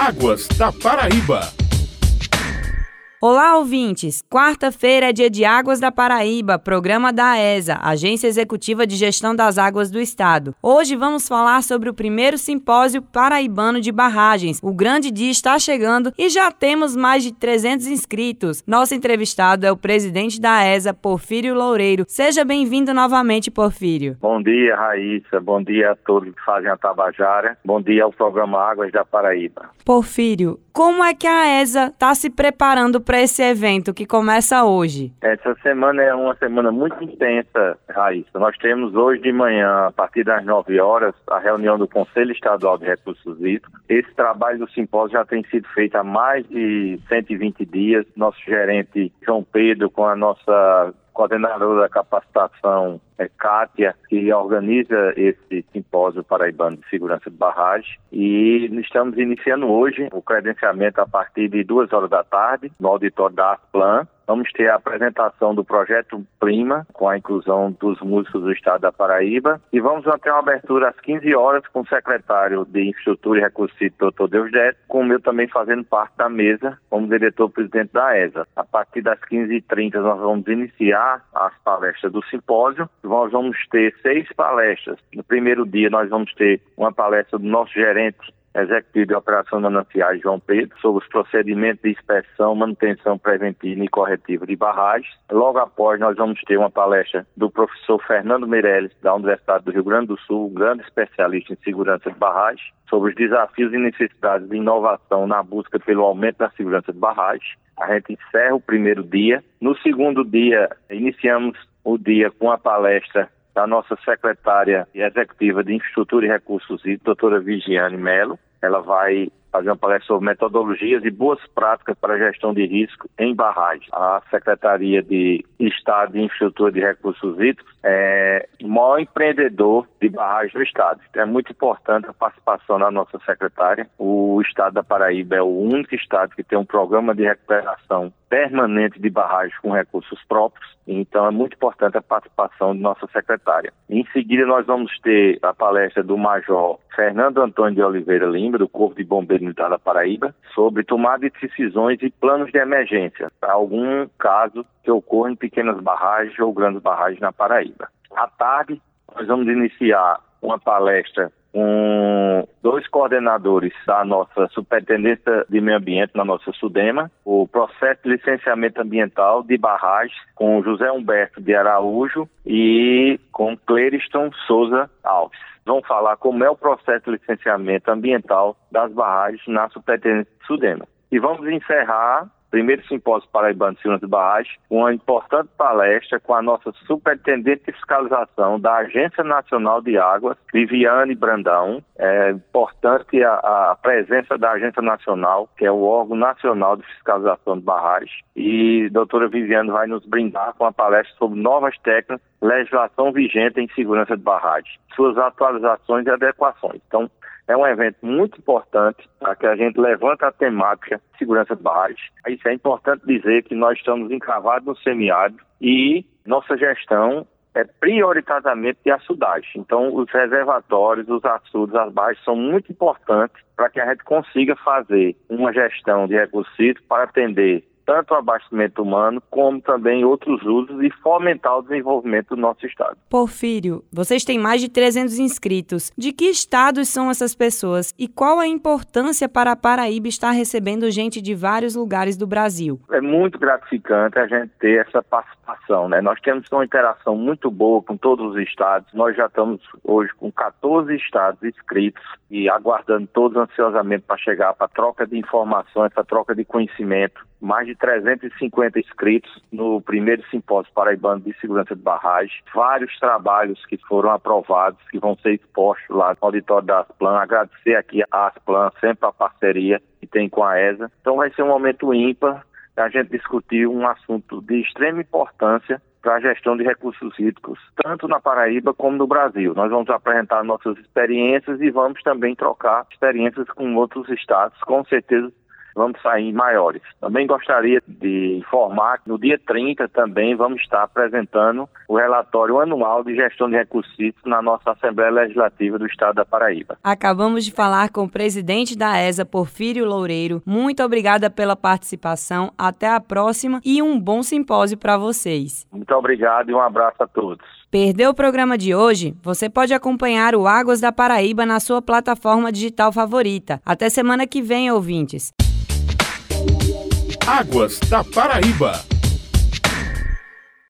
Águas da Paraíba. Olá, ouvintes! Quarta-feira é dia de Águas da Paraíba, programa da ESA, Agência Executiva de Gestão das Águas do Estado. Hoje vamos falar sobre o primeiro simpósio paraibano de barragens. O grande dia está chegando e já temos mais de 300 inscritos. Nosso entrevistado é o presidente da ESA, Porfírio Loureiro. Seja bem-vindo novamente, Porfírio. Bom dia, Raíssa. Bom dia a todos que fazem a Tabajara. Bom dia ao programa Águas da Paraíba. Porfírio, como é que a ESA está se preparando para esse evento que começa hoje? Essa semana é uma semana muito intensa, Raíssa. Nós temos hoje de manhã, a partir das 9 horas, a reunião do Conselho Estadual de Recursos Hídricos. Esse trabalho do simpósio já tem sido feito há mais de 120 dias. Nosso gerente João Pedro, com a nossa coordenadora da capacitação é Kátia, que organiza esse simpósio paraibano de segurança de barragem. E estamos iniciando hoje o credenciamento a partir de duas horas da tarde, no auditório da Asplan. Vamos ter a apresentação do projeto Prima, com a inclusão dos músicos do estado da Paraíba. E vamos ter uma abertura às 15 horas com o secretário de Infraestrutura e Recursos doutor Deusdete, com o meu também fazendo parte da mesa, como diretor-presidente da ESA. A partir das 15h30 nós vamos iniciar as palestras do simpósio nós vamos ter seis palestras. No primeiro dia, nós vamos ter uma palestra do nosso gerente executivo de operação mananciais João Pedro sobre os procedimentos de inspeção, manutenção preventiva e corretiva de barragens. Logo após, nós vamos ter uma palestra do professor Fernando Meirelles, da Universidade do Rio Grande do Sul, um grande especialista em segurança de barragens, sobre os desafios e necessidades de inovação na busca pelo aumento da segurança de barragens. A gente encerra o primeiro dia. No segundo dia, iniciamos o dia com a palestra da nossa secretária executiva de Infraestrutura e Recursos Hídricos, doutora Vigiane Melo. Ela vai fazer uma palestra sobre metodologias e boas práticas para gestão de risco em barragens. A Secretaria de Estado de Infraestrutura de Recursos Hídricos é o maior empreendedor de barragens do Estado. Então é muito importante a participação da nossa secretária. O Estado da Paraíba é o único Estado que tem um programa de recuperação permanente de barragens com recursos próprios, então é muito importante a participação de nossa secretária. Em seguida, nós vamos ter a palestra do Major Fernando Antônio de Oliveira Lima, do Corpo de Bombeiros Militar da Paraíba, sobre tomada de decisões e planos de emergência para algum caso que ocorra em pequenas barragens ou grandes barragens na Paraíba. À tarde, nós vamos iniciar uma palestra com dois coordenadores da nossa Superintendência de Meio Ambiente, na nossa SUDEMA, o processo de licenciamento ambiental de barragens, com José Humberto de Araújo e com Cleriston Souza Alves. Vão falar como é o processo de licenciamento ambiental das barragens na Superintendência SUDEMA. E vamos encerrar primeiro simpósio paraibano de segurança de barragem, uma importante palestra com a nossa superintendente de fiscalização da Agência Nacional de Águas, Viviane Brandão. É importante a, a presença da Agência Nacional, que é o órgão nacional de fiscalização de barragens, e a doutora Viviane vai nos brindar com a palestra sobre novas técnicas, legislação vigente em segurança de barragens, suas atualizações e adequações. Então, é um evento muito importante para que a gente levante a temática de segurança de barragens. Isso é importante dizer que nós estamos encravados no semiárido e nossa gestão é prioritariamente de açudagem. Então, os reservatórios, os açudes, as barragens são muito importantes para que a gente consiga fazer uma gestão de recursos para atender tanto o abastecimento humano como também outros usos e fomentar o desenvolvimento do nosso estado. Porfírio, vocês têm mais de 300 inscritos. De que estados são essas pessoas e qual a importância para a Paraíba estar recebendo gente de vários lugares do Brasil? É muito gratificante a gente ter essa participação, né? Nós temos uma interação muito boa com todos os estados. Nós já estamos hoje com 14 estados inscritos e aguardando todos ansiosamente para chegar para troca de informações, para troca de conhecimento mais de 350 inscritos no primeiro simpósio paraibano de segurança de barragem, vários trabalhos que foram aprovados, que vão ser expostos lá no auditório da Asplan. Agradecer aqui a Asplan, sempre a parceria que tem com a ESA. Então vai ser um momento ímpar a gente discutir um assunto de extrema importância para a gestão de recursos hídricos, tanto na Paraíba como no Brasil. Nós vamos apresentar nossas experiências e vamos também trocar experiências com outros estados. Com certeza vamos sair maiores. Também gostaria de informar que no dia 30 também vamos estar apresentando o relatório anual de gestão de recursos na nossa Assembleia Legislativa do Estado da Paraíba. Acabamos de falar com o presidente da ESA, Porfírio Loureiro. Muito obrigada pela participação. Até a próxima e um bom simpósio para vocês. Muito obrigado e um abraço a todos. Perdeu o programa de hoje? Você pode acompanhar o Águas da Paraíba na sua plataforma digital favorita. Até semana que vem, ouvintes. Águas da Paraíba.